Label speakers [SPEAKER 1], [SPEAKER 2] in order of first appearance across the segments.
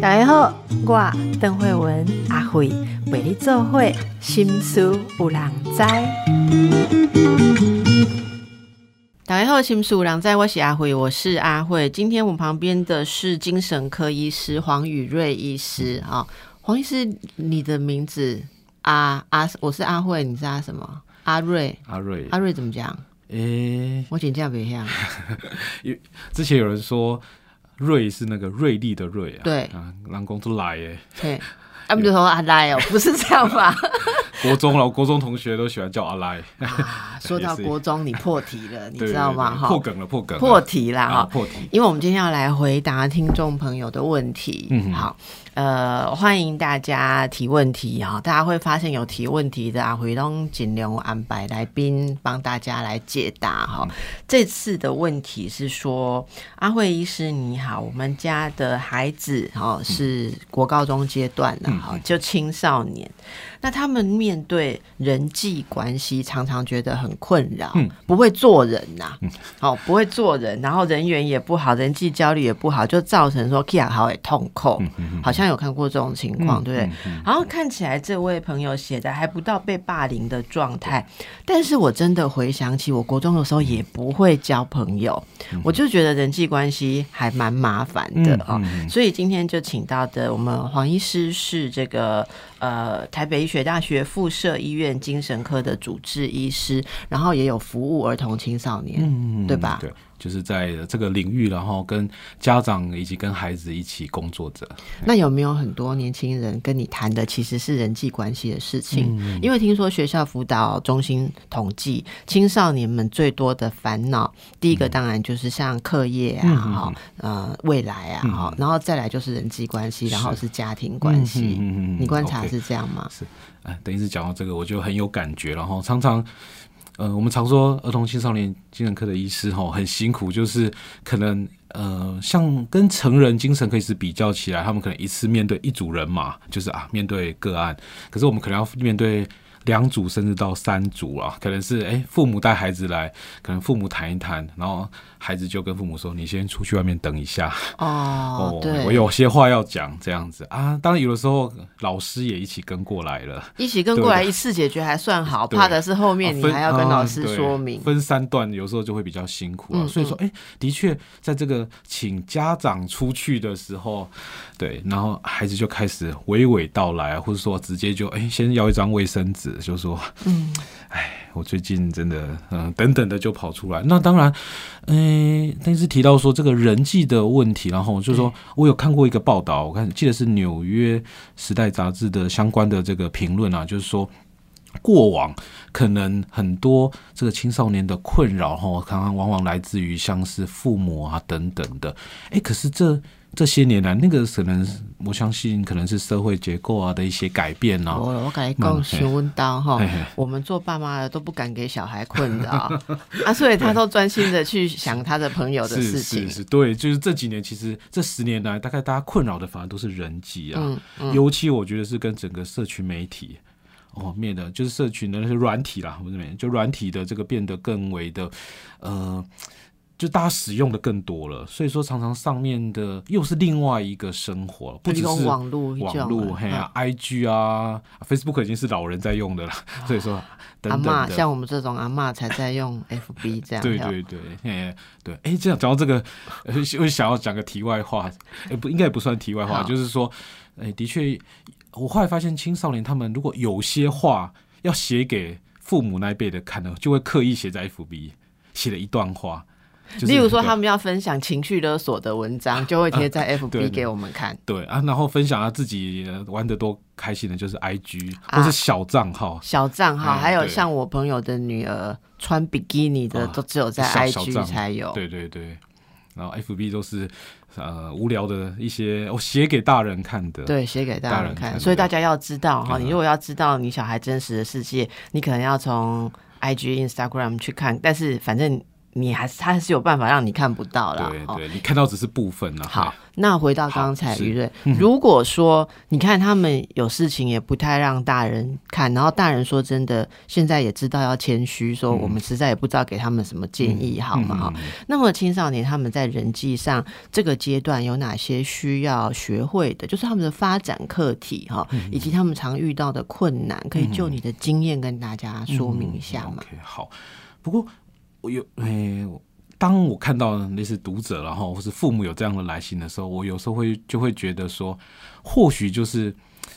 [SPEAKER 1] 大家好，我邓慧文阿慧为你做会心思有人知。大家好，心思有人知，我是阿慧，我是阿慧。今天我们旁边的是精神科医师黄宇瑞医师啊，黄医师，你的名字阿阿，我是阿慧，你是阿什么？阿瑞，
[SPEAKER 2] 阿瑞，
[SPEAKER 1] 阿瑞怎么讲？
[SPEAKER 2] 诶、
[SPEAKER 1] 我请教别样。
[SPEAKER 2] 之前有人说瑞是那个锐利的锐啊，
[SPEAKER 1] 对
[SPEAKER 2] 啊，让公都来耶。
[SPEAKER 1] 对，他们就说阿来哦，不是这样吧？
[SPEAKER 2] 国中了，国中同学都喜欢叫阿来，
[SPEAKER 1] 啊说到 国中，你破题了，你知道吗？哈，
[SPEAKER 2] 破梗了，破梗了，
[SPEAKER 1] 破题啦
[SPEAKER 2] 啊，
[SPEAKER 1] 哈。
[SPEAKER 2] 破题。
[SPEAKER 1] 因为我们今天要来回答听众朋友的问题，
[SPEAKER 2] 嗯
[SPEAKER 1] 好，呃，欢迎大家提问题哈，大家会发现有提问题的啊，回东尽量安排来宾帮大家来解答哈。这次的问题是说，阿慧医师你好，我们家的孩子哈是国高中阶段的哈，就青少年，那他们面对人际关系常常觉得很困扰，
[SPEAKER 2] 嗯。
[SPEAKER 1] 不会做人呐、好、不会做人，然后人缘也不好，人际交流也不好，就造成说 Kia 好也痛苦，好像有看过这种情况，对不对？然后看起来这位朋友写的还不到被霸凌的状态，但是我真的回想起我国中的时候也不会交朋友，我就觉得人际关系还蛮麻烦的哦。所以今天就请到的我们黄医师是这个呃台北医学大学附设医院精神科的主治医师，然后也有服务儿童青少年，
[SPEAKER 2] 嗯
[SPEAKER 1] 对吧？
[SPEAKER 2] 对，就是在这个领域，然后跟家长以及跟孩子一起工作着。
[SPEAKER 1] 那有没有很多年轻人跟你谈的其实是人际关系的事情？
[SPEAKER 2] 嗯
[SPEAKER 1] 因为听说学校辅导中心统计，青少年们最多的烦恼，第一个当然就是像课业啊，
[SPEAKER 2] 嗯
[SPEAKER 1] 哈、呃，未来啊，哈、然后再来就是人际关系，然后是家庭关系。你观察是这样吗？
[SPEAKER 2] 哎，等于是讲到这个，我就很有感觉。然后常常，呃，我们常说儿童青少年精神科的医师哈很辛苦，就是可能呃，像跟成人精神科医师比较起来，他们可能一次面对一组人嘛，就是啊面对个案，可是我们可能要面对。两组甚至到三组啊，可能是哎、父母带孩子来，可能父母谈一谈，然后孩子就跟父母说：“你先出去外面等一下，
[SPEAKER 1] 哦，对，
[SPEAKER 2] 我有些话要讲，这样子啊。当然有的时候老师也一起跟过来了，
[SPEAKER 1] 一起跟过来一次解决还算好，怕的是后面你还要跟老师说明。
[SPEAKER 2] 分三段有时候就会比较辛苦啊。
[SPEAKER 1] 嗯
[SPEAKER 2] 所以说，哎、的确在这个请家长出去的时候，对，然后孩子就开始娓娓道来，或者说直接就哎、先要一张卫生纸，就说，
[SPEAKER 1] 嗯，
[SPEAKER 2] 哎，我最近真的，嗯、等等的就跑出来。那当然，嗯、但是提到说这个人际的问题，然后就是说我有看过一个报道，我看记得是纽约时代杂志的相关的这个评论啊，就是说。过往可能很多这个青少年的困扰哈，常常往往来自于像是父母啊等等的。哎，可是这这些年来，那个可能我相信可能是社会结构啊的一些改变啊。
[SPEAKER 1] 我我跟你讲，
[SPEAKER 2] 嗯
[SPEAKER 1] 询问到哈我们做爸妈的都不敢给小孩困扰 啊，所以他都专心的去想他的朋友的事情
[SPEAKER 2] 是。是，对，就是这几年，其实这十年来，大概大家困扰的反而都是人际啊，
[SPEAKER 1] 嗯嗯，
[SPEAKER 2] 尤其我觉得是跟整个社群媒体哦面的，就是社群的那些软体啦，不是媒，就软体的这个变得更为的呃。就大家使用的更多了，所以说常常上面的又是另外一个生活，不只是
[SPEAKER 1] 网络
[SPEAKER 2] 网络嘿啊，IG 啊，Facebook 已经是老人在用的了，所以说
[SPEAKER 1] 阿嬷
[SPEAKER 2] 等等的，
[SPEAKER 1] 像我们这种阿嬷才在用 FB 这样。
[SPEAKER 2] 对对对，嘿对，哎，这样讲到这个，呃我想要讲个题外话，哎，不应该也不算题外话，就是说，哎，的确，我后来发现青少年他们如果有些话要写给父母那一辈的看呢，就会刻意写在 FB，写了一段话，就是
[SPEAKER 1] 例如说，他们要分享情绪勒索的文章，就会贴在 FB
[SPEAKER 2] 对
[SPEAKER 1] 给我们看。
[SPEAKER 2] 对啊，然后分享他自己呃玩的多开心的，就是 IG
[SPEAKER 1] 啊
[SPEAKER 2] 或是小账号。
[SPEAKER 1] 小账号，
[SPEAKER 2] 哎
[SPEAKER 1] 还有像我朋友的女儿穿比基尼的，
[SPEAKER 2] 啊
[SPEAKER 1] 都只有在 IG 才有。
[SPEAKER 2] 对对对，然后 FB 都是呃无聊的一些我写给大人看的。
[SPEAKER 1] 对，写给大
[SPEAKER 2] 大
[SPEAKER 1] 人看，所以大家要知道哈，
[SPEAKER 2] 嗯
[SPEAKER 1] 你如果要知道你小孩真实的世界，你可能要从 IG、Instagram 去看，但是反正你还是他还是有办法让你看不到啦。哦
[SPEAKER 2] 对对，你看到只是部分啊。
[SPEAKER 1] 好，那回到刚才于瑞，如果说你看他们有事情也不太让大人看，然后大人说真的，现在也知道要谦虚，说我们实在也不知道给他们什么建议，好吗？哈、那么青少年他们在人际上这个阶段有哪些需要学会的？就是他们的发展课题哈，以及他们常遇到的困难，可以就你的经验跟大家说明一下吗
[SPEAKER 2] ？OK，好。不过我有诶、当我看到那些读者，然后或是父母有这样的来信的时候，我有时候会就会觉得说，或许就是。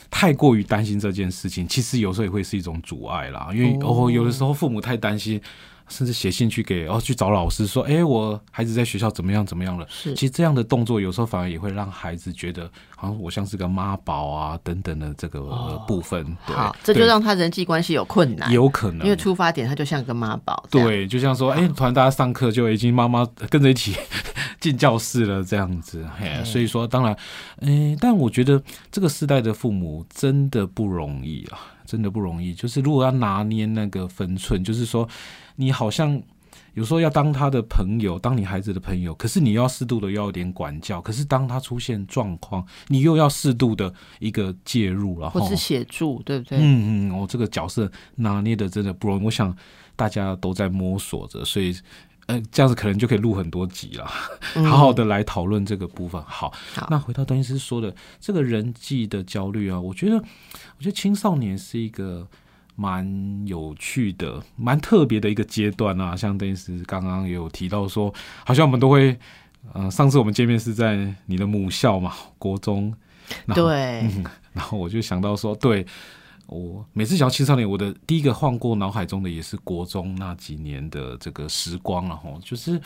[SPEAKER 2] 太过于担心这件事情，其实有时候也会是一种阻碍啦。因为哦有的时候父母太担心，甚至写信去给哦去找老师说，哎、我孩子在学校怎么样怎么样了。
[SPEAKER 1] 是。
[SPEAKER 2] 其实这样的动作有时候反而也会让孩子觉得，好像我像是个妈宝啊等等的这个呃部分。对。
[SPEAKER 1] 好，这就让他人际关系有困难，
[SPEAKER 2] 有可能。
[SPEAKER 1] 因为出发点他就像个妈宝，
[SPEAKER 2] 对，就像说，哎、突然大家上课就已经妈妈跟着一起 进教室了，这样子，嘿，所以说，当然，哎、但我觉得这个时代的父母真的不容易啊，真的不容易。就是如果要拿捏那个分寸，就是说，你好像有时候要当他的朋友，当你孩子的朋友，可是你要适度的要有点管教，可是当他出现状况，你又要适度的一个介入，然后
[SPEAKER 1] 或是协助，对不对？
[SPEAKER 2] 嗯嗯，我、这个角色拿捏的真的不容易，我想大家都在摸索着，所以。呃，这样子可能就可以录很多集了，好好的来讨论这个部分。好，
[SPEAKER 1] 好
[SPEAKER 2] 那回到邓医师说的这个人际的焦虑啊，我觉得，我觉得青少年是一个蛮有趣的、蛮特别的一个阶段啊。像邓医师刚刚也有提到说，好像我们都会，呃，上次我们见面是在你的母校嘛，国中，
[SPEAKER 1] 对，
[SPEAKER 2] 然后我就想到说，对我每次想到青少年，我的第一个晃过脑海中的也是国中那几年的这个时光然后就是。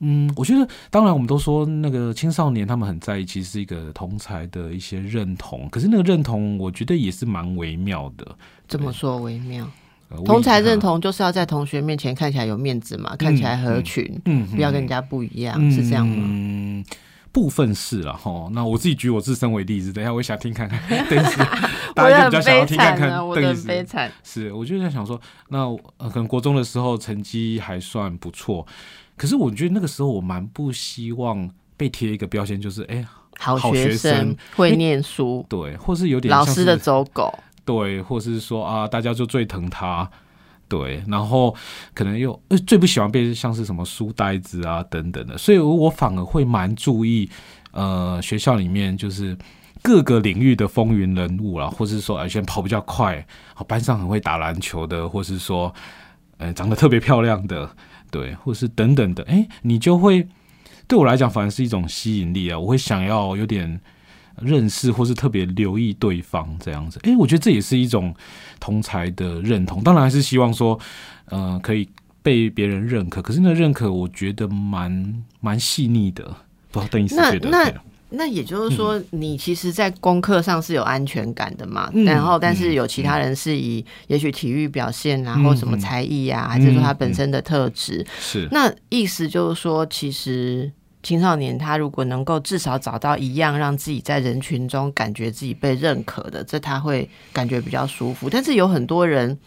[SPEAKER 2] 嗯，我觉得当然，我们都说那个青少年他们很在意，其实是一个同才的一些认同。可是那个认同，我觉得也是蛮微妙的。
[SPEAKER 1] 怎么说微妙。
[SPEAKER 2] 呃
[SPEAKER 1] 同才认，同就是要在同学面前看起来有面子嘛，看起来合群，
[SPEAKER 2] 嗯，
[SPEAKER 1] 不要跟人家不一样，是这样吗？
[SPEAKER 2] 嗯，部分是了哈。那我自己举我自身为例子，等一下我也想听看看邓医师，大家比较想要
[SPEAKER 1] 悲
[SPEAKER 2] 听看看
[SPEAKER 1] 惨啊，我的
[SPEAKER 2] 邓医师
[SPEAKER 1] 很悲惨。
[SPEAKER 2] 是，我就在想说，那呃，可能国中的时候成绩还算不错，可是我觉得那个时候我蛮不希望被贴一个标签，就是哎、
[SPEAKER 1] 好
[SPEAKER 2] 好学
[SPEAKER 1] 学生
[SPEAKER 2] 生
[SPEAKER 1] 会念书，
[SPEAKER 2] 对，或是有点像
[SPEAKER 1] 老师的走狗，
[SPEAKER 2] 对，或是说啊，大家就最疼他。对，然后可能又呃最不喜欢被像是什么书呆子啊等等的，所以我反而会蛮注意，呃，学校里面就是各个领域的风云人物啦，或是说而且跑比较快，班上很会打篮球的，或是说呃长得特别漂亮的，对，或是等等的，哎，你就会对我来讲反而是一种吸引力啊，我会想要有点。认识或是特别留意对方这样子，诶，我觉得这也是一种同才的认同。当然还是希望说，呃，可以被别人认可。可是那认可，我觉得蛮蛮细腻的。不知道邓医师觉得
[SPEAKER 1] 那那
[SPEAKER 2] 对
[SPEAKER 1] 那也就是说，你其实，在功课上是有安全感的嘛？
[SPEAKER 2] 嗯
[SPEAKER 1] 然后，但是
[SPEAKER 2] 嗯
[SPEAKER 1] 有其他人是以也许体育表现啊，
[SPEAKER 2] 嗯
[SPEAKER 1] 或什么才艺啊，还是说他本身的特质。
[SPEAKER 2] 是
[SPEAKER 1] 那意思就是说，其实青少年他如果能够至少找到一样让自己在人群中感觉自己被认可的，这他会感觉比较舒服。但是有很多人，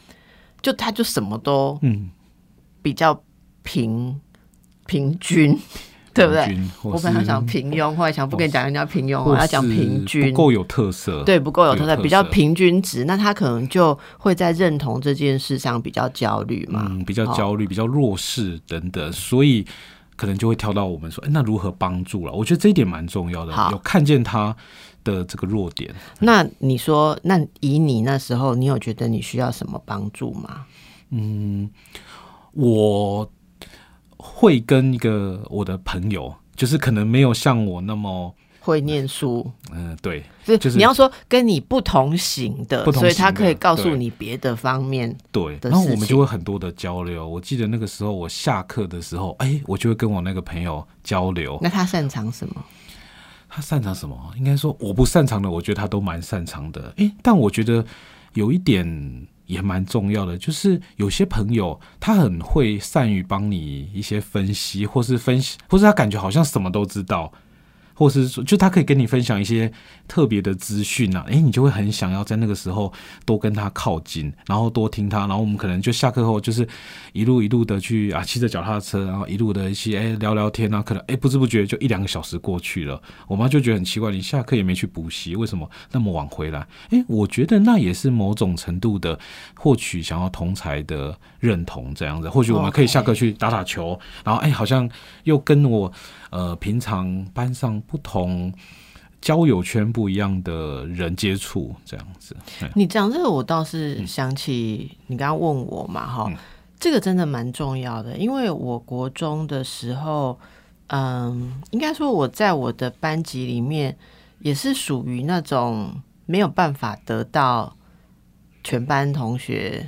[SPEAKER 1] 就他就什么都
[SPEAKER 2] 嗯，
[SPEAKER 1] 比较平平均，对不对？我本来想平庸，后来想不跟你讲人家平庸，我要讲平均
[SPEAKER 2] 不。够有特色。
[SPEAKER 1] 对，不够有特色，比较平均值，那他可能就会在认同这件事上比较焦虑嘛。
[SPEAKER 2] 嗯，比较
[SPEAKER 1] 哦
[SPEAKER 2] 焦虑、比较弱势等等，所以可能就会跳到我们说，哎，那如何帮助了？我觉得这一点蛮重要的，有看见他的这个弱点。
[SPEAKER 1] 那你说，那以你那时候，你有觉得你需要什么帮助吗？
[SPEAKER 2] 嗯，我会跟一个我的朋友，就是可能没有像我那么，
[SPEAKER 1] 会念书，
[SPEAKER 2] 嗯、对，
[SPEAKER 1] 就
[SPEAKER 2] 就是
[SPEAKER 1] 你要说跟你不同型的，
[SPEAKER 2] 不同
[SPEAKER 1] 所以他可以告诉你别的方面。
[SPEAKER 2] 对，
[SPEAKER 1] 的
[SPEAKER 2] 然后我们就会很多的交流。我记得那个时候我下课的时候，哎，我就会跟我那个朋友交流。
[SPEAKER 1] 那他擅长什么？
[SPEAKER 2] 他擅长什么？应该说我不擅长的，我觉得他都蛮擅长的。诶，但我觉得有一点也蛮重要的，就是有些朋友他很会善于帮你一些分析，或是分析，或是他感觉好像什么都知道，或是说，就他可以跟你分享一些特别的资讯啊，诶，你就会很想要在那个时候多跟他靠近，然后多听他，然后我们可能就下课后就是一路一路的去啊，骑着脚踏车，然后一路的一些诶聊聊天啊，可能诶不知不觉就一两个小时过去了，我妈就觉得很奇怪，你下课也没去补习，为什么那么晚回来？诶，我觉得那也是某种程度的获取想要同才的认同，这样子，或许我们可以下课去打打球，然后诶，好像又跟我呃平常班上不同。交友圈不一样的人接触，这样子。
[SPEAKER 1] 你讲这个，我倒是想起你刚刚问我嘛，哈，这个真的蛮重要的，因为我国中的时候，嗯，应该说我在我的班级里面也是属于那种没有办法得到全班同学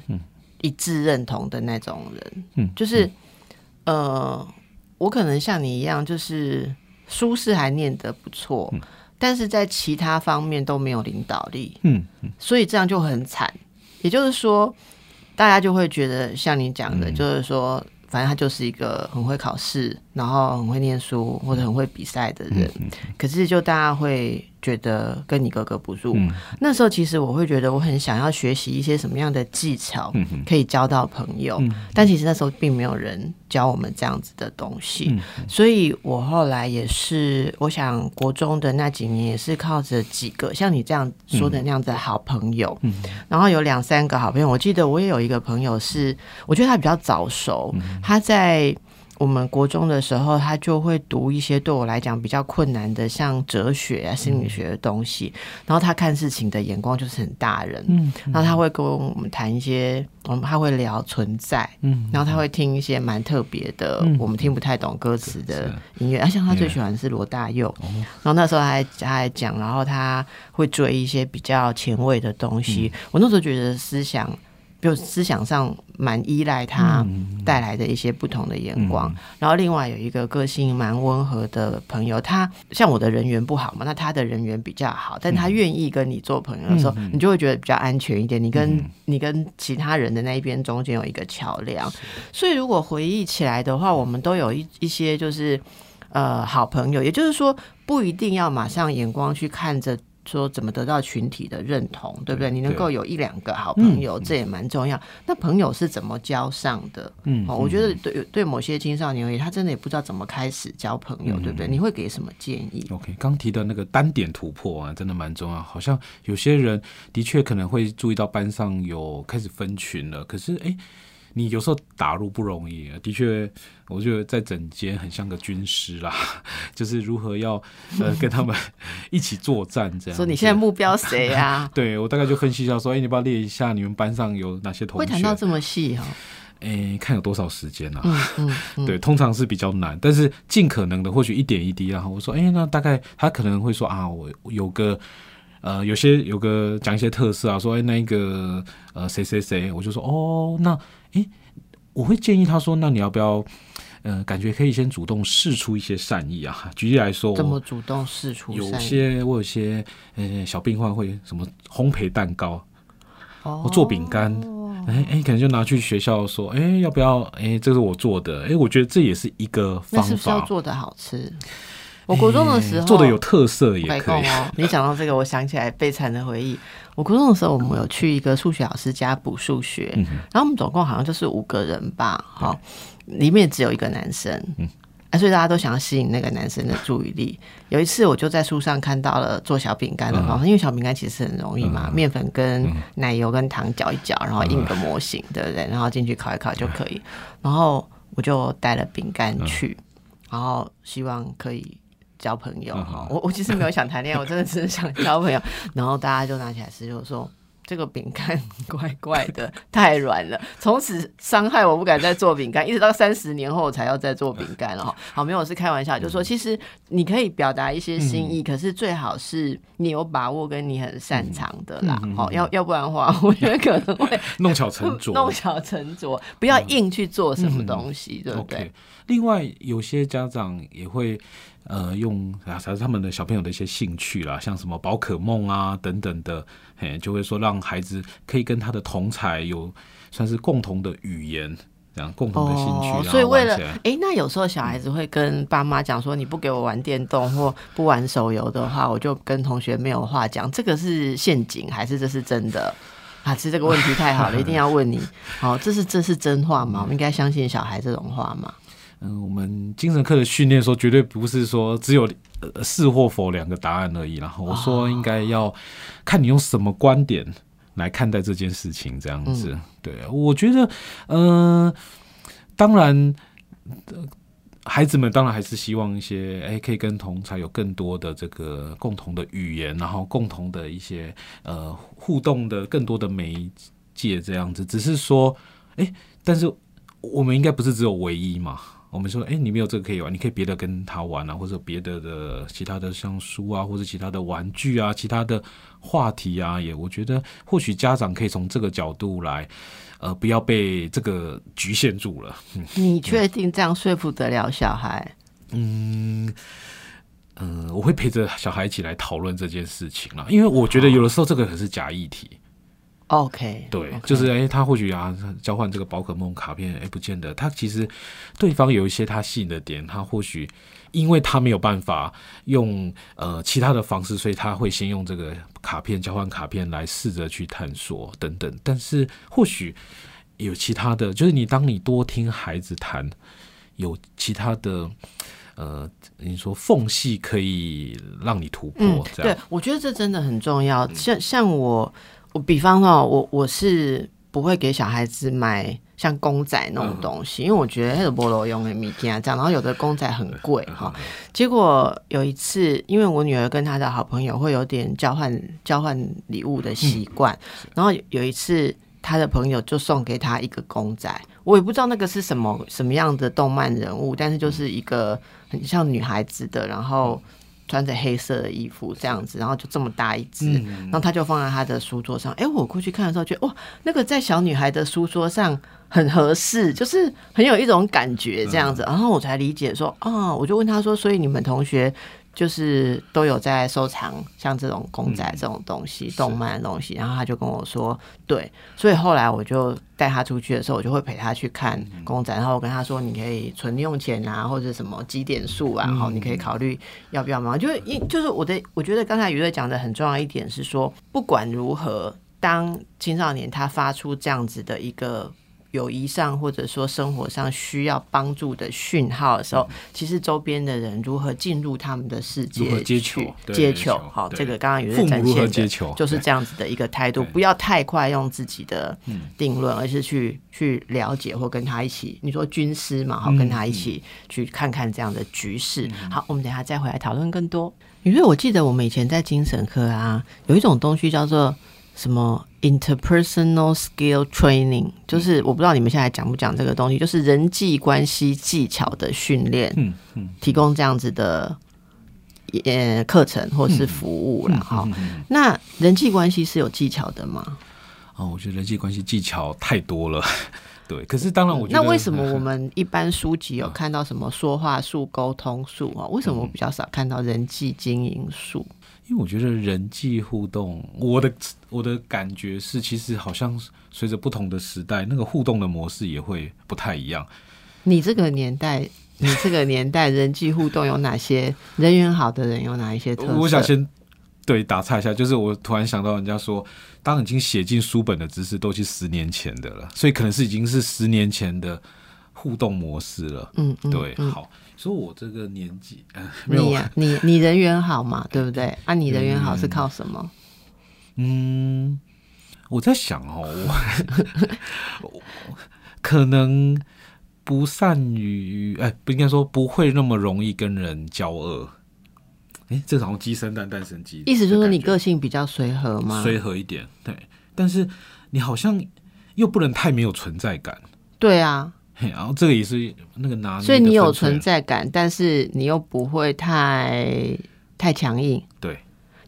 [SPEAKER 1] 一致认同的那种人，嗯，就是呃，我可能像你一样，就是书是还念得不错。但是在其他方面都没有领导力，嗯，所以这样就很惨。也就是说，大家就会觉得像你讲的，就是说，反正他就是一个很会考试，然后很会念书或者很会比赛的人。可是就大家会。觉得跟你格格不入，那时候其实我会觉得我很想要学习一些什么样的技巧，可以交到朋友。但其实那时候并没有人教我们这样子的东西，所以我后来也是，我想国中的那几年也是靠着几个像你这样说的那样子的好朋友，然后有两三个好朋友。我记得我也有一个朋友是，我觉得他比较早熟，他在。我们国中的时候，他就会读一些对我来讲比较困难的，像哲学啊、心理学的东西。然后他看事情的眼光就是很大人。嗯，然后他会跟我们谈一些，我们他会聊存在。嗯，然后他会听一些蛮特别的，我们听不太懂歌词的音乐。啊，像他最喜欢是罗大佑。然后那时候还他还讲，然后他会追一些比较前卫的东西。我那时候觉得思想。就思想上蛮依赖他带来的一些不同的眼光，然后另外有一个个性蛮温和的朋友，他像我的人缘不好嘛，那他的人缘比较好，但他愿意跟你做朋友的时候，你就会觉得比较安全一点。你跟你跟其他人的那一边中间有一个桥梁，所以如果回忆起来的话，我们都有一一些就是呃好朋友，也就是说不一定要马上眼光去看着。说怎么得到群体的认同，对不对？你能够有一两个好朋友，这也蛮重要。那朋友是怎么交上的？嗯，我觉得对对某些青少年而言，他真的也不知道怎么开始交朋友，对不对？你会给什么建议
[SPEAKER 2] ？OK，刚提的那个单点突破啊，真的蛮重要。好像有些人的确可能会注意到班上有开始分群了，可是哎。你有时候打入不容易，的确，我觉得在整间很像个军师啦，就是如何要呃跟他们一起作战这样。
[SPEAKER 1] 说你现在目标谁啊？
[SPEAKER 2] 对我大概就分析一下，说哎，你不要列一下你们班上有哪些同学？
[SPEAKER 1] 会谈到这么细哈？
[SPEAKER 2] 哎，看有多少时间啊？嗯嗯，对，通常是比较难，但是尽可能的或许一点一滴然后我说哎，那大概他可能会说啊，我有个。呃，有些有个讲一些特色啊，说哎，那一个呃谁谁谁，我就说哦，那哎，我会建议他说，那你要不要，呃，感觉可以先主动试出一些善意啊？举例来说，
[SPEAKER 1] 怎么主动试出？
[SPEAKER 2] 有些我有些呃小病患会什么烘焙蛋糕，哦，做饼干，哎哎，可能就拿去学校说，哎，要不要？哎，这是我做的，哎，我觉得这也是一个方法，
[SPEAKER 1] 是不是要做的好吃？我国中的时候
[SPEAKER 2] 做的有特色也可以
[SPEAKER 1] 哦。你讲到这个，我想起来悲惨的回忆。我高中的时候，我们有去一个数学老师家补数学，然后我们总共好像就是五个人吧，哈，里面只有一个男生，嗯，啊，所以大家都想要吸引那个男生的注意力。有一次，我就在书上看到了做小饼干的方法，因为小饼干其实很容易嘛，面粉跟奶油跟糖搅一搅，然后印个模型，对不对？然后进去烤一烤就可以。然后我就带了饼干去，然后希望可以。交朋友哈，我我其实没有想谈恋爱，我真的只是想交朋友。然后大家就拿起来吃，就说这个饼干 怪怪的，太软了。从此伤害我不敢再做饼干，一直到三十年后才要再做饼干了哈。好，没有是开玩笑，就说其实你可以表达一些心意，可是最好是你有把握跟你很擅长的啦。好，要要不然的话，我觉得可能会
[SPEAKER 2] 弄巧成拙，
[SPEAKER 1] 弄巧成拙，不要硬去做什么东西，对不对？
[SPEAKER 2] 另外，有些家长也会。呃，用啊，才是他们的小朋友的一些兴趣啦，像什么宝可梦啊等等的，嘿，就会说让孩子可以跟他的同才有算是共同的语言，这样共同的兴趣，
[SPEAKER 1] 所以为了哎、那有时候小孩子会跟爸妈讲说，你不给我玩电动或不玩手游的话，我就跟同学没有话讲。这个是陷阱还是这是真的？啊，其实这个问题太好了，一定要问你。好，这是这是真话吗？我们应该相信小孩这种话吗？
[SPEAKER 2] 嗯，我们精神科的训练说，绝对不是说只有呃是或否两个答案而已。然后我说，应该要看你用什么观点来看待这件事情，这样子。对，我觉得，嗯、当然。呃孩子们当然还是希望一些，哎、可以跟同才有更多的这个共同的语言，然后共同的一些呃互动的更多的媒介这样子。只是说，哎、但是我们应该不是只有唯一嘛？我们说，哎、你没有这个可以玩，你可以别的跟他玩啊，或者别的的其他的像书啊，或者其他的玩具啊，其他的话题啊，也我觉得或许家长可以从这个角度来，呃，不要被这个局限住了。
[SPEAKER 1] 你确定这样说服得了小孩？
[SPEAKER 2] 嗯。嗯，我会陪着小孩一起来讨论这件事情了，因为我觉得有的时候这个可是假议题，
[SPEAKER 1] OK，
[SPEAKER 2] 对就是哎、他或许啊交换这个宝可梦卡片，哎、不见得，他其实对方有一些他吸引的点，他或许因为他没有办法用呃其他的方式，所以他会先用这个卡片交换卡片来试着去探索等等，但是或许有其他的，就是你当你多听孩子谈，有其他的。呃，你说缝隙可以让你突破，
[SPEAKER 1] 嗯，
[SPEAKER 2] 这样
[SPEAKER 1] 对，我觉得这真的很重要。像像我，我比方说，我我是不会给小孩子买像公仔那种东西，因为我觉得那个菠萝用的米啊这样，然后有的公仔很贵哈。结果有一次，因为我女儿跟她的好朋友会有点交换交换礼物的习惯，然后有一次。她的朋友就送给她一个公仔，我也不知道那个是什么什么样的动漫人物，但是就是一个很像女孩子的，然后穿着黑色的衣服这样子，然后就这么大一只，然后他就放在他的书桌上。哎、我过去看的时候，觉得哇，那个在小女孩的书桌上很合适，就是很有一种感觉这样子。然后我才理解说，啊，我就问他说，所以你们同学。就是都有在收藏像这种公仔这种东西、动漫的东西，然后他就跟我说，对，所以后来我就带他出去的时候，我就会陪他去看公仔，然后我跟他说，你可以存用钱啊，或者什么积点数啊，然后你可以考虑要不要买。就是因就是我的，我觉得刚才于瑞讲的很重要一点是说，不管如何，当青少年他发出这样子的一个。友谊上或者说生活上需要帮助的讯号的时候，其实周边的人如何进入他们的世界去
[SPEAKER 2] 球
[SPEAKER 1] 接
[SPEAKER 2] 接球，
[SPEAKER 1] 好，
[SPEAKER 2] 对
[SPEAKER 1] 这个刚刚有在展现的，
[SPEAKER 2] 接球
[SPEAKER 1] 就是
[SPEAKER 2] 对
[SPEAKER 1] 这样子的一个态度，不要太快用自己的定论，而是去去了解或跟他一起，你说军师嘛，好，跟他一起去看看这样的局势。好，我们等一下再回来讨论更多。因为我记得我们以前在精神科啊，有一种东西叫做什么 interpersonal skill training，就是我不知道你们现在讲不讲这个东西，就是人际关系技巧的训练，
[SPEAKER 2] 嗯嗯，
[SPEAKER 1] 提供这样子的呃课程或是服务
[SPEAKER 2] 嗯
[SPEAKER 1] 了哈。那人际关系是有技巧的吗？
[SPEAKER 2] 哦，我觉得人际关系技巧太多了，对。可是当然，我觉得
[SPEAKER 1] 那为什么我们一般书籍有看到什么说话术、沟通术啊？为什么我比较少看到人际经营术？
[SPEAKER 2] 因为我觉得人际互动，我的我的感觉是，其实好像随着不同的时代，那个互动的模式也会不太一样。
[SPEAKER 1] 你这个年代，你这个年代人际互动有哪些？人缘好的人有哪一些特色？
[SPEAKER 2] 我想先对打岔一下，就是我突然想到，人家说，当已经写进书本的知识都是十年前的了，所以可能是已经是十年前的互动模式了。
[SPEAKER 1] 嗯嗯，
[SPEAKER 2] 对，
[SPEAKER 1] 嗯
[SPEAKER 2] 好，所以我这个年纪，呃、没有
[SPEAKER 1] 你呀、你你人缘好嘛，对不对？啊，你人缘好是靠什么？
[SPEAKER 2] 嗯，我在想哦，我 我可能不善于，哎，不应该说不会那么容易跟人交恶。哎，这好像鸡生蛋，蛋生鸡，
[SPEAKER 1] 意思就是说你
[SPEAKER 2] 个
[SPEAKER 1] 个性比较随和吗？
[SPEAKER 2] 随和一点，对。但是你好像又不能太没有存在感，
[SPEAKER 1] 对啊，
[SPEAKER 2] 嘿，然后这个也是那个拿
[SPEAKER 1] 所以你有存在感，但是你又不会太太强硬，
[SPEAKER 2] 对，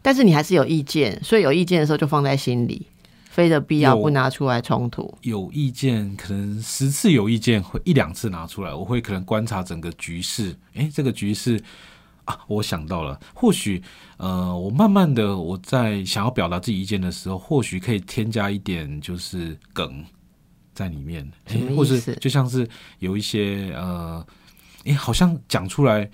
[SPEAKER 1] 但是你还是有意见，所以有意见的时候就放在心里，非得必要不拿出来冲突。
[SPEAKER 2] 有意见，可能十次有意见，会一两次拿出来，我会可能观察整个局势。诶，这个局势啊，我想到了，或许呃，我慢慢的我在想要表达自己意见的时候，或许可以添加一点就是梗，在里面，或是就像是有一些呃，哎、好像讲出来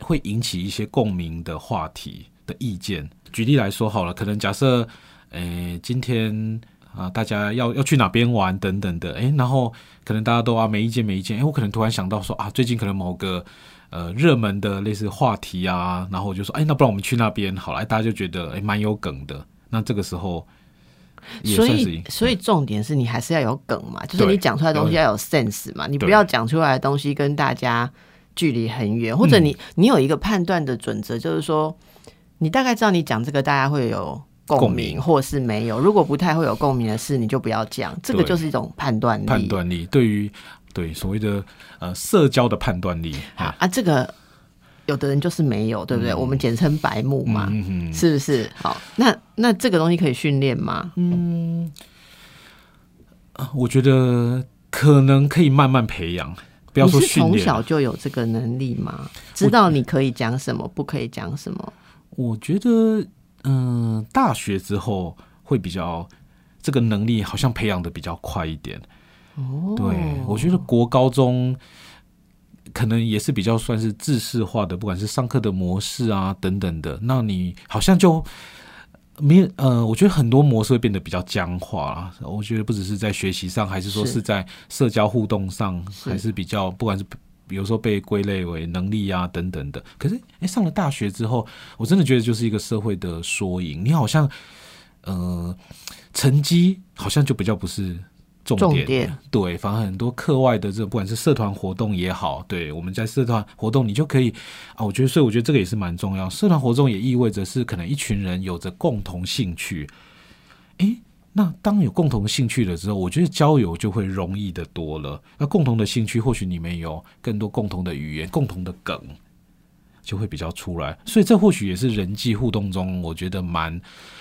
[SPEAKER 2] 会引起一些共鸣的话题的意见。举例来说好了，可能假设，诶、今天啊，大家要要去哪边玩等等的，诶、然后可能大家都啊没意见没意见，诶、我可能突然想到说啊，最近可能某个呃热门的类似话题啊，然后我就说，哎、那不然我们去那边好了，大家就觉得哎蛮、有梗的，那这个时候也
[SPEAKER 1] 所以，所以重点是你还是要有梗嘛，就是你讲出来的东西要有 sense 嘛，你不要讲出来的东西跟大家距离很远，或者你、你有一个判断的准则，就是说你大概知道你讲这个大家会有共
[SPEAKER 2] 共
[SPEAKER 1] 鸣，或是没有。如果不太会有共鸣的事，你就不要讲，这个就是一种判断力。
[SPEAKER 2] 判断力对于对所谓的呃社交的判断力，
[SPEAKER 1] 好啊，这个有的人就是没有，对不对？我们简称白目嘛。是不是？好，那那这个东西可以训练吗？
[SPEAKER 2] 嗯我觉得可能可以慢慢培养，不要说
[SPEAKER 1] 从小。就有这个能力吗？知道你可以讲什么，不可以讲什么？
[SPEAKER 2] 我觉得，嗯、大学之后会比较这个能力好像培养的比较快一点。
[SPEAKER 1] 哦，
[SPEAKER 2] 对，我觉得国高中可能也是比较算是制式化的，不管是上课的模式啊等等的，那你好像就。没有，呃，我觉得很多模式会变得比较僵化啦。我觉得不只是在学习上，还是说
[SPEAKER 1] 是
[SPEAKER 2] 是在社交互动上，
[SPEAKER 1] 是
[SPEAKER 2] 还是比较，不管是有时候被归类为能力啊等等的。可是，哎，上了大学之后，我真的觉得就是一个社会的缩影。你好像，呃，成绩好像就比较不是重点，
[SPEAKER 1] 重点
[SPEAKER 2] 对，反而很多课外的这种，不管是社团活动也好，对，我们在社团活动，你就可以啊，我觉得，所以我觉得这个也是蛮重要。社团活动也意味着是可能一群人有着共同兴趣，诶，那当有共同兴趣的时候，我觉得交友就会容易的多了。那共同的兴趣，或许你们有更多共同的语言、共同的梗，就会比较出来。所以这或许也是人际互动中，我觉得蛮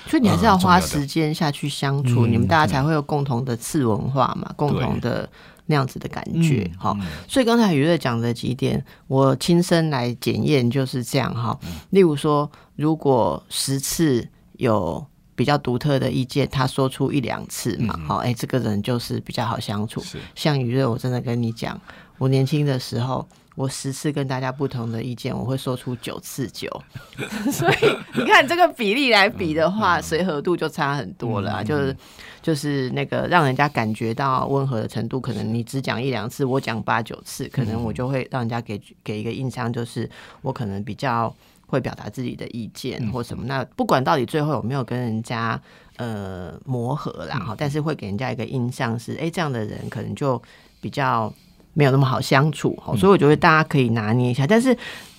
[SPEAKER 1] 所以你还是要花时间下去相处，
[SPEAKER 2] 嗯
[SPEAKER 1] 你们大家才会有共同的次文化嘛，共同的那样子的感觉。
[SPEAKER 2] 嗯
[SPEAKER 1] 好、
[SPEAKER 2] 嗯
[SPEAKER 1] 所以刚才雨瑞讲的几点，我亲身来检验就是这样哈。
[SPEAKER 2] 嗯
[SPEAKER 1] 例如说，如果十次有比较独特的意见，他说出一两次嘛，好、哎、这个人就是比较好相处。像雨瑞，我真的跟你讲，我年轻的时候。我十次跟大家不同的意见，我会说出九次九，所以你看这个比例来比的
[SPEAKER 2] 嗯
[SPEAKER 1] 话，随和度就差很多了啊、就是就是那个让人家感觉到温和的程度，可能你只讲一两次，我讲八九次，可能我就会让人家给给一个印象，就是我可能比较会表达自己的意见或什么。那不管到底最后有没有跟人家呃磨合啦，哈、但是会给人家一个印象是，哎、这样的人可能就比较没有那么好相处，哈所以我觉得大家可以拿捏一下，但是。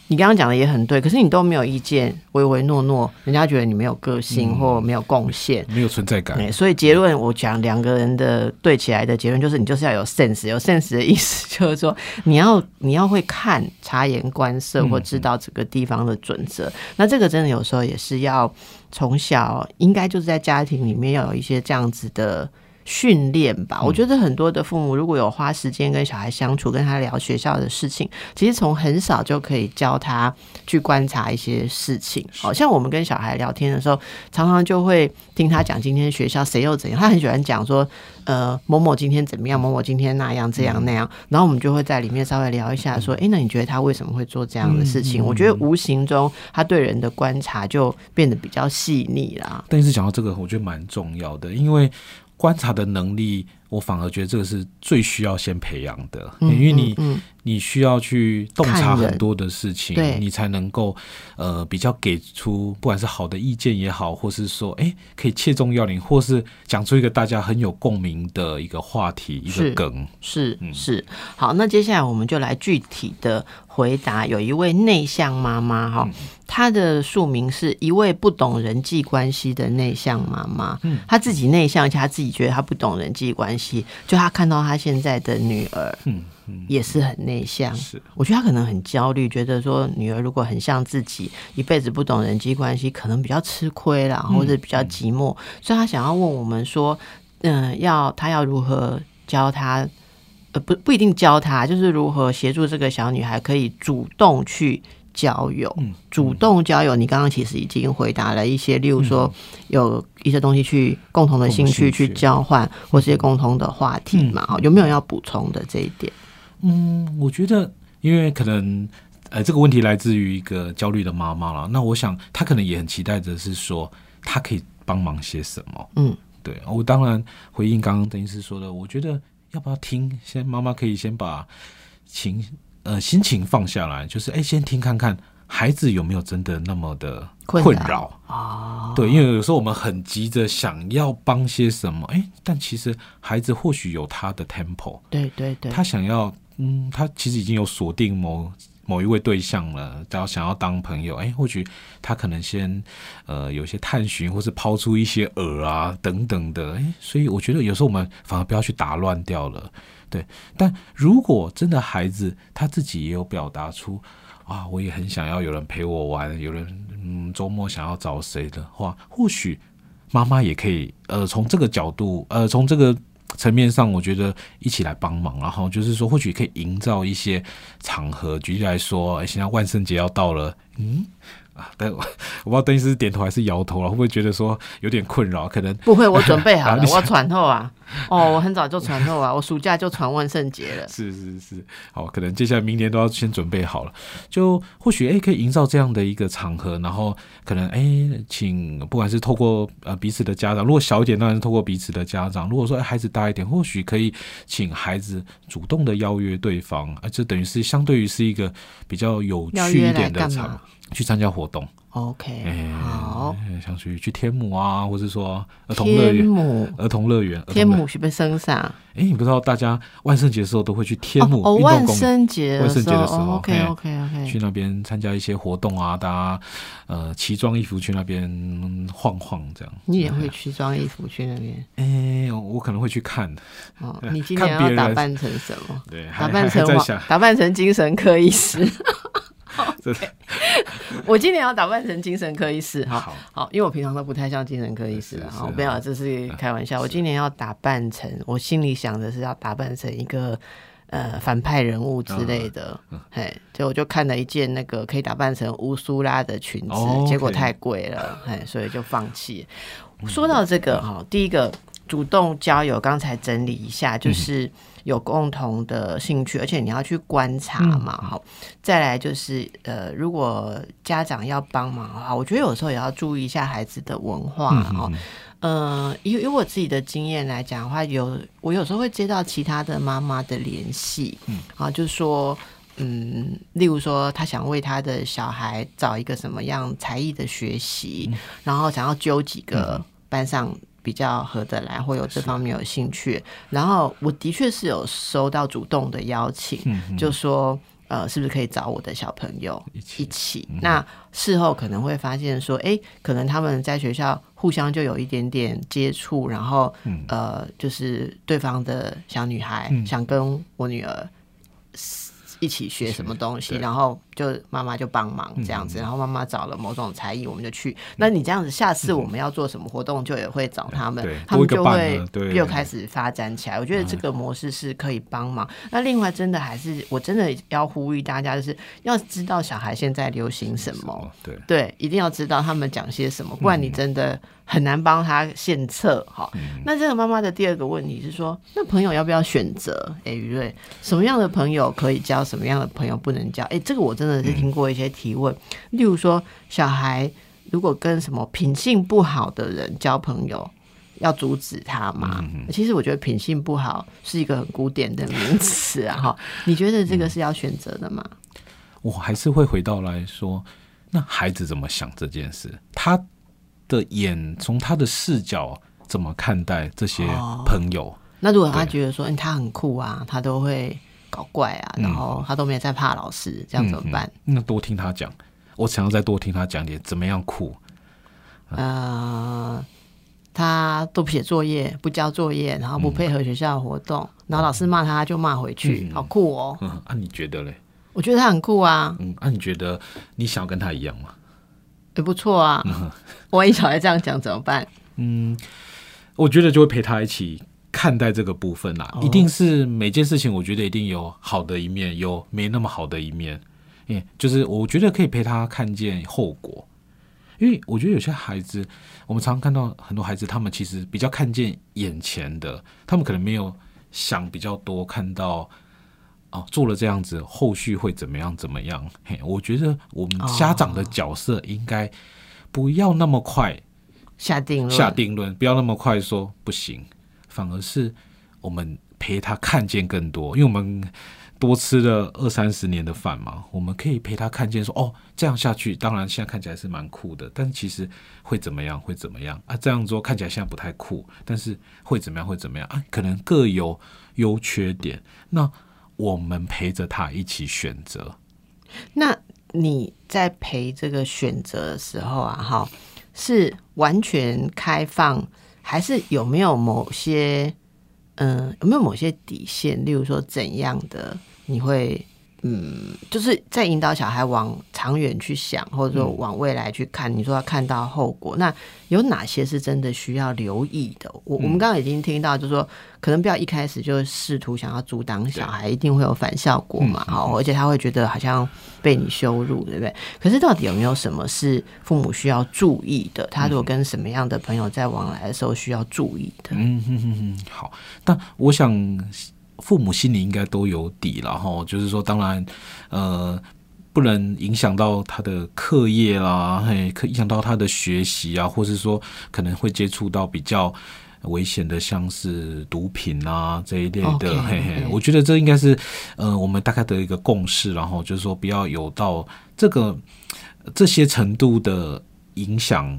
[SPEAKER 1] 你刚刚讲的也很对，可是你都没有意见，唯唯诺诺，人家觉得你没有个性或没有贡献，
[SPEAKER 2] 没有存在感。
[SPEAKER 1] 对，所以结论我讲两个人的对起来的结论就是，你就是要有 sense，有 sense 的意思就是说，你要你要会看察言观色，或知道这个地方的准则。那这个真的有时候也是要从小，应该就是在家庭里面要有一些这样子的。训练吧，我觉得很多的父母如果有花时间跟小孩相处，跟他聊学校的事情，其实从很少就可以教他去观察一些事情。好像我们跟小孩聊天的时候，常常就会听他讲今天学校谁又怎样，他很喜欢讲说，呃，某某今天怎么样，某某今天那样这样那样，然后我们就会在里面稍微聊一下，说，诶，那你觉得他为什么会做这样的事情？我觉得无形中他对人的观察就变得比较细腻啦。
[SPEAKER 2] 但是讲到这个，我觉得蛮重要的，因为观察的能力，我反而觉得这个是最需要先培养的，
[SPEAKER 1] 嗯
[SPEAKER 2] 因为你、
[SPEAKER 1] 嗯
[SPEAKER 2] 你需要去洞察很多的事情
[SPEAKER 1] 对，
[SPEAKER 2] 你才能够呃比较给出不管是好的意见也好，或是说哎可以切中要领，或是讲出一个大家很有共鸣的一个话题一个梗，
[SPEAKER 1] 是
[SPEAKER 2] 嗯
[SPEAKER 1] 是，好，那接下来我们就来具体的回答。有一位内向妈妈哈，她的署名是一位不懂人际关系的内向妈妈。
[SPEAKER 2] 嗯
[SPEAKER 1] 她自己内向，而且她自己觉得她不懂人际关系。就他看到他现在的女儿
[SPEAKER 2] 嗯嗯，
[SPEAKER 1] 也是很内向，
[SPEAKER 2] 是
[SPEAKER 1] 我觉得他可能很焦虑，觉得说女儿如果很像自己，一辈子不懂人际关系，可能比较吃亏啦，或者比较寂寞。所以他想要问我们说，嗯、要他要如何教他？呃，不不一定教他，就是如何协助这个小女孩可以主动去交友，主动交友。你刚刚其实已经回答了一些，例如说有一些东西去共同的兴趣去交换，或是些共同的话题嘛？有没有要补充的这一点？
[SPEAKER 2] 嗯，我觉得，因为可能呃这个问题来自于一个焦虑的妈妈了。那我想她可能也很期待的是说，她可以帮忙些什么？嗯，对我当然回应刚刚邓医师说的，我觉得要不要听？先妈妈可以先把情呃心情放下来，就是哎，先听看看孩子有没有真的那么的困扰啊？对，因为有时候我们很急着想要帮些什么，哎，但其实孩子或许有他的 tempo，
[SPEAKER 1] 对对对，
[SPEAKER 2] 他想要。嗯，他其实已经有锁定某某一位对象了，只要想要当朋友，哎，或许他可能先呃有些探寻，或是抛出一些饵啊等等的，哎，所以我觉得有时候我们反而不要去打乱掉了，对。但如果真的孩子他自己也有表达出啊，我也很想要有人陪我玩，有人嗯周末想要找谁的话，或许妈妈也可以呃从这个角度呃从这个。层面上，我觉得一起来帮忙，然后就是说，或许可以营造一些场合。举例来说，现在万圣节要到了，嗯。啊，但我不知道邓医师点头还是摇头了，会不会觉得说有点困扰？可能
[SPEAKER 1] 不会，我准备好了，我传透啊。哦，我很早就传透啊，我暑假就传万圣节了。
[SPEAKER 2] 是是是，好，可能接下来明年都要先准备好了。就或许哎，可以营造这样的一个场合，然后可能哎，请不管是透过呃彼此的家长，如果小一点当然是透过彼此的家长。如果说孩子大一点，或许可以请孩子主动的邀约对方，啊，这等于是相对于是一个比较有趣一点的场。去参加活动
[SPEAKER 1] ，OK，好，
[SPEAKER 2] 像去去天母啊，或者说儿童乐园，儿童乐园，
[SPEAKER 1] 天母是不是生上？
[SPEAKER 2] 哎，你不知道大家万圣节的时候都会去天母
[SPEAKER 1] 哦，万圣节，
[SPEAKER 2] 万圣节的时候
[SPEAKER 1] ，OK OK OK，
[SPEAKER 2] 去那边参加一些活动啊，大家呃奇装异服去那边晃晃，这样。
[SPEAKER 1] 你也会奇装异服去那边？
[SPEAKER 2] 哎，我可能会去看。
[SPEAKER 1] 哦，你今天要打扮成什么？
[SPEAKER 2] 对，
[SPEAKER 1] 打扮成打扮成精神科医师。我今年要打扮成精神科医师，哈，好，因为我平常都不太像精神科医师的，好，不要，这是开玩笑。我今年要打扮成，我心里想的是要打扮成一个呃反派人物之类的，嘿，就我就看了一件那个可以打扮成乌苏拉的裙子，结果太贵了，嘿，所以就放弃。说到这个哈，第一个主动交友，刚才整理一下，就是。有共同的兴趣，而且你要去观察嘛，好。再来就是，呃，如果家长要帮忙的话，我觉得有时候也要注意一下孩子的文化哦。嗯，以以我自己的经验来讲的话，有我有时候会接到其他的妈妈的联系，嗯，啊，就是说，嗯，例如说他想为他的小孩找一个什么样才艺的学习，然后想要揪几个班上。比较合得来，或有这方面有兴趣，然后我的确是有收到主动的邀请，就说呃，是不是可以找我的小朋友一起？那事后可能会发现说，哎，可能他们在学校互相就有一点点接触，然后呃，就是对方的小女孩想跟我女儿。一起学什么东西，然后就妈妈就帮忙这样子，然后妈妈找了某种才艺，我们就去。那你这样子，下次我们要做什么活动，就也会找他们，他们就会又开始发展起来。我觉得这个模式是可以帮忙。那另外，真的还是我真的要呼吁大家，就是要知道小孩现在流行什么，
[SPEAKER 2] 对
[SPEAKER 1] 对，一定要知道他们讲些什么，不然你真的。很难帮他献策，哈。那这个妈妈的第二个问题是说，那朋友要不要选择？哎，于瑞，什么样的朋友可以交，什么样的朋友不能交？哎，这个我真的是听过一些提问，例如说，小孩如果跟什么品性不好的人交朋友，要阻止他吗？其实我觉得品性不好是一个很古典的名词啊，哈。你觉得这个是要选择的吗？
[SPEAKER 2] 我还是会回到来说，那孩子怎么想这件事？他。的眼从他的视角怎么看待这些朋友？
[SPEAKER 1] 那如果他觉得说，嗯他很酷啊，他都会搞怪啊，然后他都没有在怕老师，这样怎么办？
[SPEAKER 2] 那多听他讲，我想要再多听他讲点怎么样酷。
[SPEAKER 1] 呃，他都不写作业，不交作业，然后不配合学校活动，然后老师骂他就骂回去，好酷哦。
[SPEAKER 2] 啊，你觉得嘞？
[SPEAKER 1] 我觉得他很酷啊。
[SPEAKER 2] 嗯，啊，你觉得你想要跟他一样吗？
[SPEAKER 1] 也不错啊，万一小孩这样讲怎么办？
[SPEAKER 2] 嗯，我觉得就会陪他一起看待这个部分啦。一定是每件事情，我觉得一定有好的一面，有没那么好的一面。哎，就是我觉得可以陪他看见后果，因为我觉得有些孩子，我们常常看到很多孩子，他们其实比较看见眼前的，他们可能没有想比较多，看到哦做了这样子，后续会怎么样怎么样？嘿，我觉得我们家长的角色应该不要那么快
[SPEAKER 1] 下定论，
[SPEAKER 2] 下定论，不要那么快说不行，反而是我们陪他看见更多，因为我们。多吃了二三十年的饭嘛，我们可以陪他看见说哦，这样下去，当然现在看起来是蛮酷的，但其实会怎么样？会怎么样啊？这样做看起来现在不太酷，但是会怎么样？会怎么样啊？可能各有优缺点，那我们陪着他一起选择。
[SPEAKER 1] 那你在陪这个选择的时候啊，哈，是完全开放，还是有没有某些？嗯，有没有某些底线？例如说，怎样的你会嗯，就是在引导小孩往长远去想，或者说往未来去看。你说要看到后果，那有哪些是真的需要留意的？我我们刚刚已经听到，就是说，可能不要一开始就试图想要阻挡小孩，一定会有反效果嘛。好，而且他会觉得好像被你羞辱，对不对？可是到底有没有什么是父母需要注意的？他如果跟什么样的朋友在往来的时候需要注意的？
[SPEAKER 2] 嗯哼哼哼，好。但我想。父母心里应该都有底了哈，就是说，当然，呃，不能影响到他的课业啦，嘿，可影响到他的学习啊，或是说可能会接触到比较危险的，像是毒品啊这一类的，嘿嘿，我觉得这应该是，呃，我们大概的一个共识，然后就是说，不要有到这个这些程度的影响。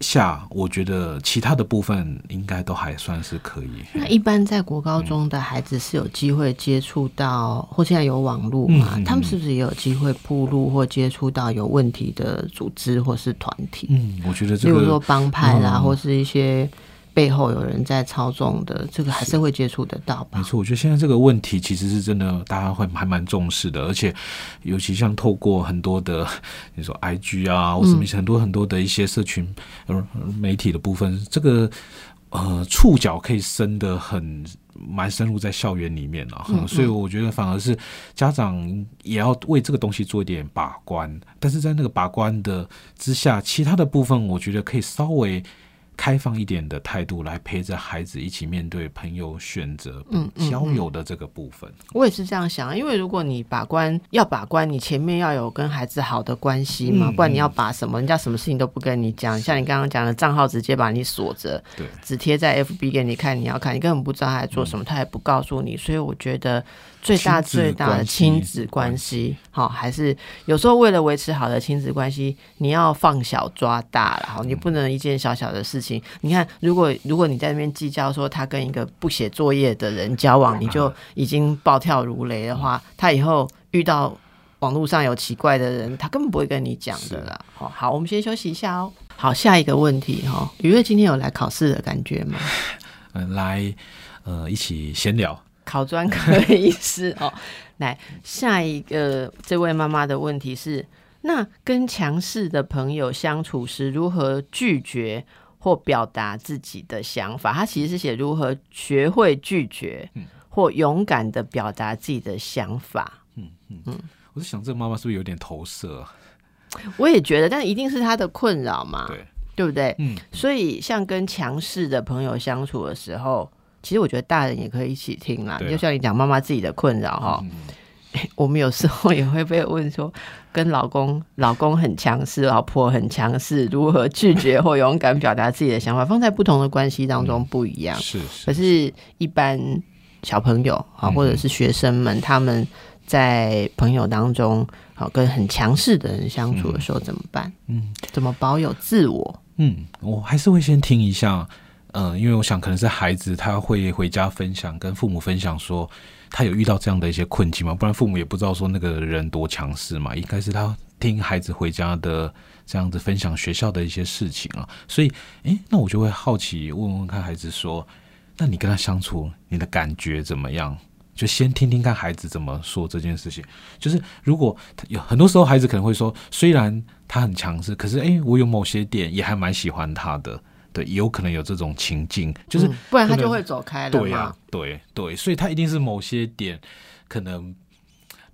[SPEAKER 2] 下，我觉得其他的部分应该都还算是可以。
[SPEAKER 1] 那一般在国高中的孩子是有机会接触到，或现在有网络嘛？他们是不是也有机会铺路或接触到有问题的组织或是团体？
[SPEAKER 2] 嗯，我觉得，比如
[SPEAKER 1] 说帮派啦，或是一些。背后有人在操纵的，这个还是会接触得到吧？
[SPEAKER 2] 没错，我觉得现在这个问题其实是真的，大家会还蛮重视的，而且尤其像透过很多的你说 I G 啊，或什么很多很多的一些社群媒体的部分，这个呃触角可以伸的很蛮深入在校园里面了，所以我觉得反而是家长也要为这个东西做一点把关，但是在那个把关的之下，其他的部分我觉得可以稍微。开放一点的态度来陪着孩子一起面对朋友选择、嗯交友的这个部分。
[SPEAKER 1] 我也是这样想，因为如果你把关要把关，你前面要有跟孩子好的关系嘛，不然你要把什么人家什么事情都不跟你讲，像你刚刚讲的账号直接把你锁着，
[SPEAKER 2] 对，
[SPEAKER 1] 只贴在 FB 给你看，你要看，你根本不知道他在做什么，他也不告诉你，所以我觉得。最大最大的亲子关系，好，还是有时候为了维持好的亲子关系，你要放小抓大了，好，你不能一件小小的事情。你看，如果如果你在那边计较说他跟一个不写作业的人交往，你就已经暴跳如雷的话，他以后遇到网络上有奇怪的人，他根本不会跟你讲的啦。好，好，我们先休息一下哦。好，下一个问题哈，雨月今天有来考试的感觉吗？
[SPEAKER 2] 嗯，来，呃，一起闲聊。
[SPEAKER 1] 考专科的意思哦，来下一个这位妈妈的问题是：那跟强势的朋友相处时，如何拒绝或表达自己的想法？她其实是写如何学会拒绝，或勇敢的表达自己的想法。嗯
[SPEAKER 2] 嗯嗯，我在想这个妈妈是不是有点投射？
[SPEAKER 1] 我也觉得，但一定是她的困扰嘛，
[SPEAKER 2] 对
[SPEAKER 1] 对不对？嗯，所以像跟强势的朋友相处的时候。其实我觉得大人也可以一起听啦，就像你讲妈妈自己的困扰哈，我们有时候也会被问说，跟老公老公很强势，老婆很强势，如何拒绝或勇敢表达自己的想法，放在不同的关系当中不一样。
[SPEAKER 2] 是，
[SPEAKER 1] 可是一般小朋友啊，或者是学生们，他们在朋友当中，好跟很强势的人相处的时候怎么办？嗯，怎么保有自我？
[SPEAKER 2] 嗯，我还是会先听一下。嗯，因为我想可能是孩子他会回家分享，跟父母分享说他有遇到这样的一些困境嘛，不然父母也不知道说那个人多强势嘛。应该是他听孩子回家的这样子分享学校的一些事情啊，所以诶，那我就会好奇问问看孩子说，那你跟他相处你的感觉怎么样？就先听听看孩子怎么说这件事情。就是如果有很多时候孩子可能会说，虽然他很强势，可是诶，我有某些点也还蛮喜欢他的。对，有可能有这种情境，就是
[SPEAKER 1] 不然他就会走开了。
[SPEAKER 2] 对呀，对对，所以他一定是某些点可能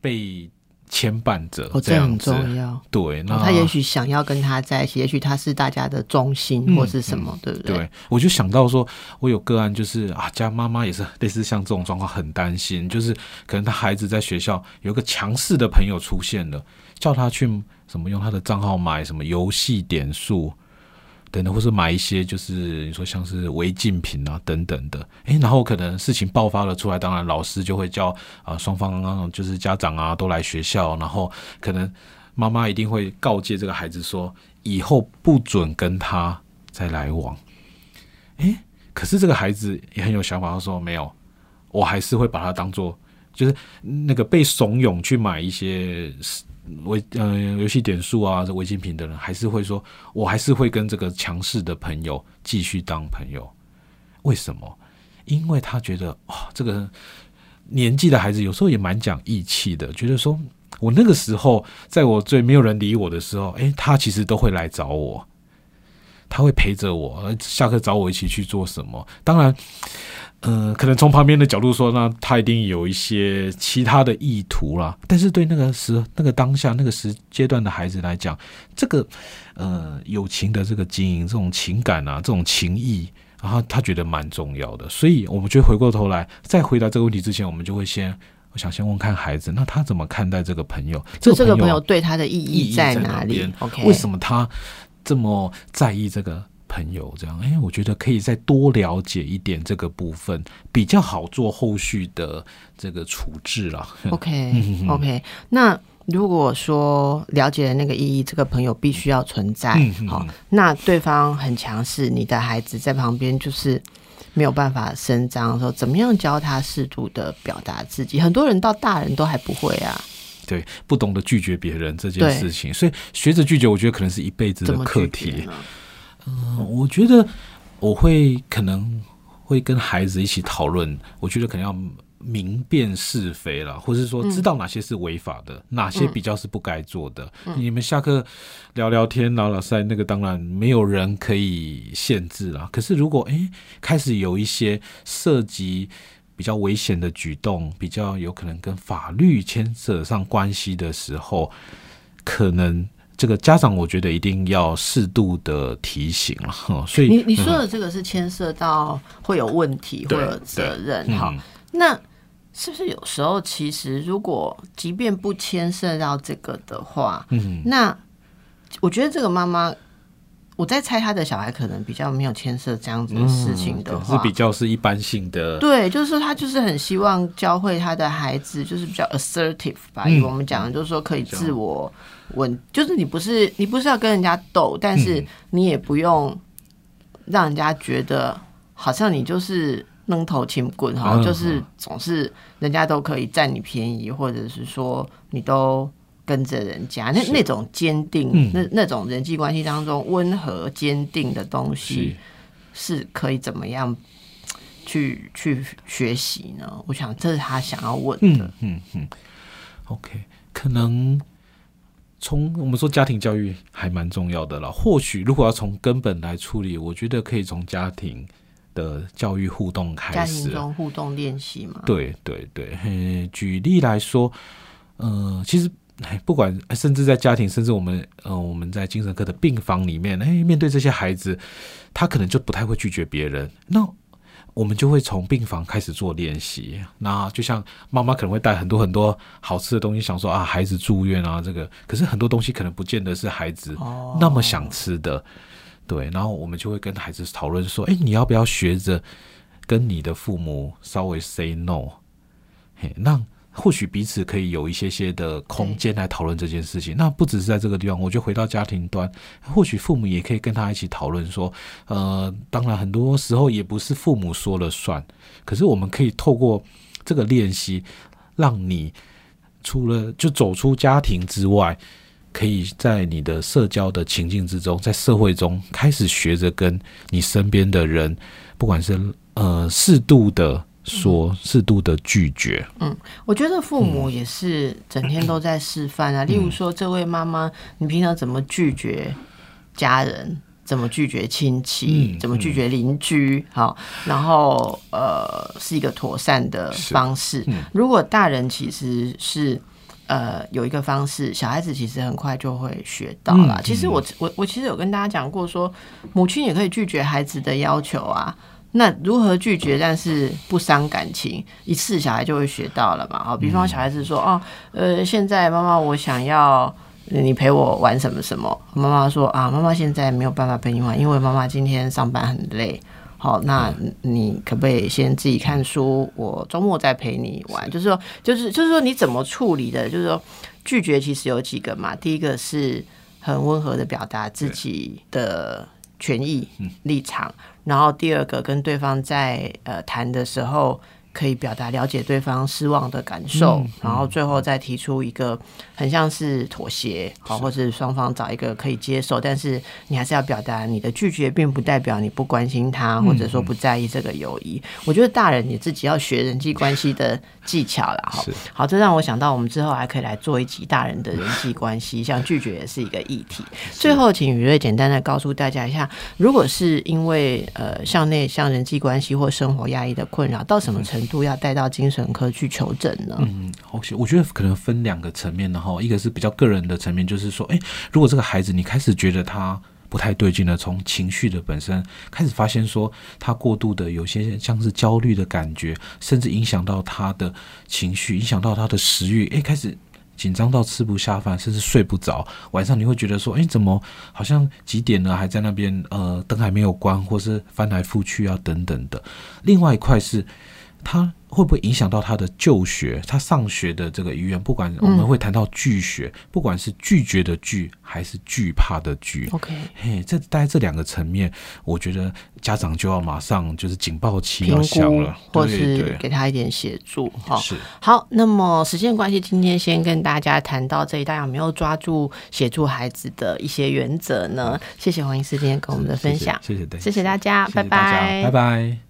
[SPEAKER 2] 被牵绊着，
[SPEAKER 1] 哦，
[SPEAKER 2] 这样子。
[SPEAKER 1] 重要。
[SPEAKER 2] 对，那
[SPEAKER 1] 哦他也许想要跟他在一起，也许他是大家的中心
[SPEAKER 2] 嗯
[SPEAKER 1] 或是什么，对不对？
[SPEAKER 2] 对，我就想到说，我有个案就是啊，家妈妈也是类似像这种状况，很担心，就是可能他孩子在学校有一个强势的朋友出现了，叫他去什么用他的账号买什么游戏点数。等等，或是买一些就是你说像是违禁品啊等等的，诶，然后可能事情爆发了出来，当然老师就会叫啊双方啊就是家长啊都来学校，然后可能妈妈一定会告诫这个孩子说，以后不准跟他再来往。诶，可是这个孩子也很有想法，他说没有，我还是会把他当做就是那个被怂恿去买一些违嗯游戏点数啊、这违禁品的人，还是会说，我还是会跟这个强势的朋友继续当朋友。为什么？因为他觉得哇，这个年纪的孩子有时候也蛮讲义气的，觉得说我那个时候在我最没有人理我的时候，诶，他其实都会来找我。他会陪着我，下课找我一起去做什么。当然，呃，可能从旁边的角度说，那他一定有一些其他的意图啦。但是对那个时、那个当下、那个时阶段的孩子来讲，这个呃友情的这个经营、这种情感啊、这种情谊，然后他觉得蛮重要的。所以，我们就回过头来，在回答这个问题之前，我们就会先，我想先问看孩子，那他怎么看待这个朋友？
[SPEAKER 1] 就这个朋
[SPEAKER 2] 朋
[SPEAKER 1] 友对他的意
[SPEAKER 2] 意义
[SPEAKER 1] 在哪里？OK，
[SPEAKER 2] 为什么他这么在意这个朋友？这样，哎，我觉得可以再多了解一点这个部分，比较好做后续的这个处置啦。
[SPEAKER 1] OK OK，那如果说了解了那个意义，这个朋友必须要存在好、那对方很强势，你的孩子在旁边就是没有办法伸张的时候，怎么样教他适度的表达自己？很多人到大人都还不会啊，
[SPEAKER 2] 对，不懂得拒绝别人这件事情，所以学着拒绝，我觉得可能是一辈子的课题。嗯我觉得我会可能会跟孩子一起讨论，我觉得可能要明辨是非了，或是说知道哪些是违法的，哪些比较是不该做的。你们下课聊聊天、老老塞，那个当然没有人可以限制了。可是如果诶开始有一些涉及比较危险的举动，比较有可能跟法律牵扯上关系的时候，可能这个家长我觉得一定要适度的提醒了。所以
[SPEAKER 1] 你你说的这个是牵涉到会有问题，会
[SPEAKER 2] 对
[SPEAKER 1] 有责任
[SPEAKER 2] 嗯
[SPEAKER 1] 哈。那是不是有时候其实如果即便不牵涉到这个的话，
[SPEAKER 2] 嗯，
[SPEAKER 1] 那我觉得这个妈妈，我在猜他的小孩可能比较没有牵涉这样子的事情的话，
[SPEAKER 2] 嗯是比较是一般性的，
[SPEAKER 1] 对，就是说他就是很希望教会他的孩子，就是比较 assertive 吧。
[SPEAKER 2] 嗯
[SPEAKER 1] 以我们讲的，就是说可以自我稳，就是你不是你不是要跟人家斗，但是
[SPEAKER 2] 嗯
[SPEAKER 1] 你也不用让人家觉得好像你就是扔头轻棍哈，
[SPEAKER 2] 嗯
[SPEAKER 1] 就是总是人家都可以占你便宜，或者是说你都。跟着人家那那种坚定，
[SPEAKER 2] 嗯
[SPEAKER 1] 那那种人际关系当中温和坚定的东西，
[SPEAKER 2] 是
[SPEAKER 1] 是可以怎么样去去学习呢？我想这是他想要问的。
[SPEAKER 2] 嗯嗯嗯，OK，可能从我们说家庭教育还蛮重要的了。或许如果要从根本来处理，我觉得可以从家庭的教育互动开始。
[SPEAKER 1] 家庭中互动练习嘛，
[SPEAKER 2] 对对对，嘿举例来说，呃，其实。哎不管，甚至在家庭，甚至我们，呃，我们在精神科的病房里面，哎，面对这些孩子，他可能就不太会拒绝别人。那我们就会从病房开始做练习。那就像妈妈可能会带很多很多好吃的东西，想说啊，孩子住院啊，这个，可是很多东西可能不见得是孩子
[SPEAKER 1] 哦
[SPEAKER 2] 那么想吃的。对，然后我们就会跟孩子讨论说，哎，你要不要学着跟你的父母稍微 say no？嘿，让或许彼此可以有一些些的空间来讨论这件事情。那不只是在这个地方，我就回到家庭端，或许父母也可以跟他一起讨论说，呃，当然很多时候也不是父母说了算，可是我们可以透过这个练习，让你除了就走出家庭之外。可以在你的社交的情境之中，在社会中开始学着跟你身边的人，不管是呃适度的说，适度的拒绝，嗯
[SPEAKER 1] 我觉得父母也是整天都在示范
[SPEAKER 2] 嗯
[SPEAKER 1] 啊。例如说，这位妈妈，你平常怎么拒绝家人？怎么拒绝亲戚？
[SPEAKER 2] 嗯
[SPEAKER 1] 怎么拒绝邻居？好，然后呃，是一个妥善的方式。
[SPEAKER 2] 嗯
[SPEAKER 1] 如果大人其实是呃有一个方式，小孩子其实很快就会学到啦。
[SPEAKER 2] 嗯
[SPEAKER 1] 其实我我我其实有跟大家讲过说母亲也可以拒绝孩子的要求啊。那如何拒绝，但是不伤感情，一次小孩就会学到了嘛？好，比方小孩子说，哦，呃，现在妈妈我想要你陪我玩什么什么，妈妈说啊，妈妈现在没有办法陪你玩，因为妈妈今天上班很累。好，那你可不可以先自己看书？我周末再陪你玩。就是说，就是就是说，你怎么处理的？就是说，拒绝其实有几个嘛。第一个是很温和的表达自己的权益立场，然后第二个跟对方在呃谈的时候。可以表达了解对方失望的感受，然后最后再提出一个很像是妥协，好，或是双方找一个可以接受，但是你还是要表达你的拒绝，并不代表你不关心他，或者说不在意这个友谊。我觉得大人你自己要学人际关系的技巧啦，哈。好，这让我想到我们之后还可以来做一集大人的人际关系，像拒绝也是一个议题。最后，请雨瑞简单的告诉大家一下，如果是因为呃向内向人际关系或生活压力的困扰，到什么程度要带到精神科去求诊呢？
[SPEAKER 2] 嗯，OK，我觉得可能分两个层面，然后一个是比较个人的层面，就是说，哎，如果这个孩子你开始觉得他不太对劲了，从情绪的本身开始发现说他过度的有些像是焦虑的感觉，甚至影响到他的情绪，影响到他的食欲，哎，开始。紧张到吃不下饭，甚至睡不着。晚上你会觉得说：“哎，怎么好像几点了，还在那边？呃，灯还没有关，或是翻来覆去啊，等等的。”另外一块是，他会不会影响到他的就学？他上学的这个意愿？不管我们会谈到拒学，不管是拒绝的拒，还是惧怕的惧。
[SPEAKER 1] OK，
[SPEAKER 2] 嘿，这大概这两个层面，我觉得家长就要马上就是警报器要响了，
[SPEAKER 1] 或是给他一点协助哈。
[SPEAKER 2] 是。
[SPEAKER 1] 好，那么时间关系，今天先跟大家谈到这里，大家有没有抓住协助孩子的一些原则呢？谢谢黄医师今天跟我们的分享，
[SPEAKER 2] 谢谢，谢谢，
[SPEAKER 1] 大家，拜拜，
[SPEAKER 2] 拜拜。